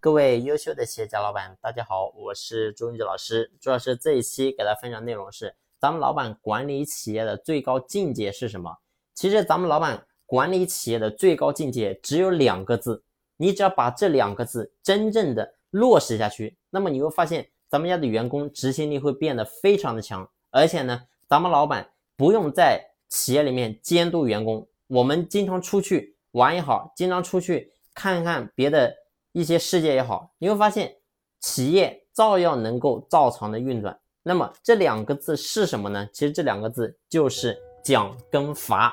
各位优秀的企业家老板，大家好，我是朱文杰老师。朱老师这一期给大家分享内容是：咱们老板管理企业的最高境界是什么？其实咱们老板管理企业的最高境界只有两个字，你只要把这两个字真正的落实下去，那么你会发现咱们家的员工执行力会变得非常的强，而且呢，咱们老板不用在企业里面监督员工，我们经常出去玩也好，经常出去看看别的。一些世界也好，你会发现企业照样能够照常的运转。那么这两个字是什么呢？其实这两个字就是讲跟罚。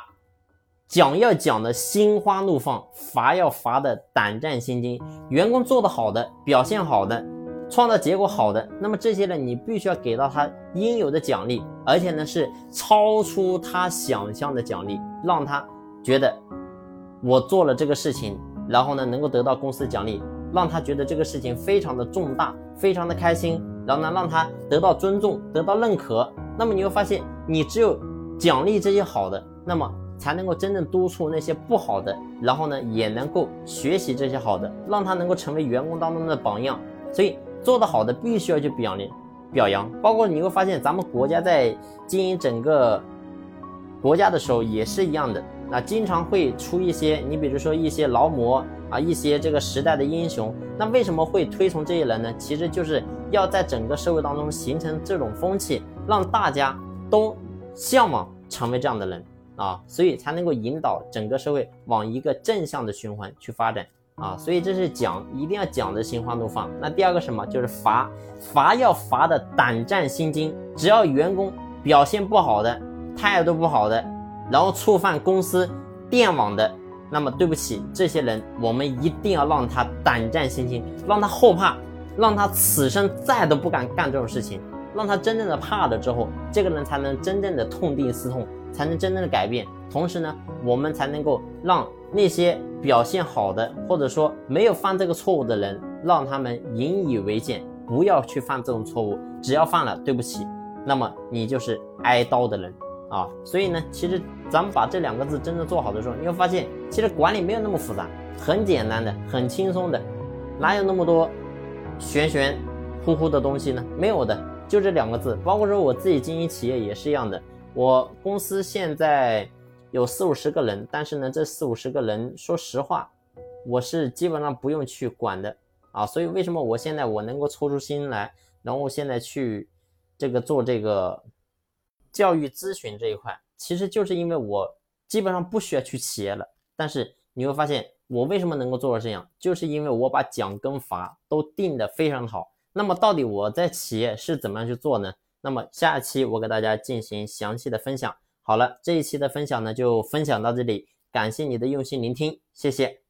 讲要讲的心花怒放，罚要罚的胆战心惊。员工做得好的，表现好的，创造结果好的，那么这些呢，你必须要给到他应有的奖励，而且呢是超出他想象的奖励，让他觉得我做了这个事情。然后呢，能够得到公司奖励，让他觉得这个事情非常的重大，非常的开心。然后呢，让他得到尊重，得到认可。那么你会发现，你只有奖励这些好的，那么才能够真正督促那些不好的。然后呢，也能够学习这些好的，让他能够成为员工当中的榜样。所以做得好的必须要去表扬，表扬。包括你会发现，咱们国家在经营整个国家的时候也是一样的。那经常会出一些，你比如说一些劳模啊，一些这个时代的英雄。那为什么会推崇这些人呢？其实就是要在整个社会当中形成这种风气，让大家都向往成为这样的人啊，所以才能够引导整个社会往一个正向的循环去发展啊。所以这是讲，一定要讲的心花怒放。那第二个什么？就是罚，罚要罚的胆战心惊。只要员工表现不好的，态度不好的。然后触犯公司电网的，那么对不起，这些人我们一定要让他胆战心惊，让他后怕，让他此生再都不敢干这种事情，让他真正的怕了之后，这个人才能真正的痛定思痛，才能真正的改变。同时呢，我们才能够让那些表现好的，或者说没有犯这个错误的人，让他们引以为戒，不要去犯这种错误。只要犯了，对不起，那么你就是挨刀的人。啊，所以呢，其实咱们把这两个字真正做好的时候，你会发现，其实管理没有那么复杂，很简单的，很轻松的，哪有那么多玄玄乎乎的东西呢？没有的，就这两个字。包括说我自己经营企业也是一样的，我公司现在有四五十个人，但是呢，这四五十个人，说实话，我是基本上不用去管的啊。所以为什么我现在我能够抽出心来，然后现在去这个做这个。教育咨询这一块，其实就是因为我基本上不需要去企业了。但是你会发现，我为什么能够做到这样，就是因为我把奖跟罚都定的非常好。那么到底我在企业是怎么样去做呢？那么下一期我给大家进行详细的分享。好了，这一期的分享呢就分享到这里，感谢你的用心聆听，谢谢。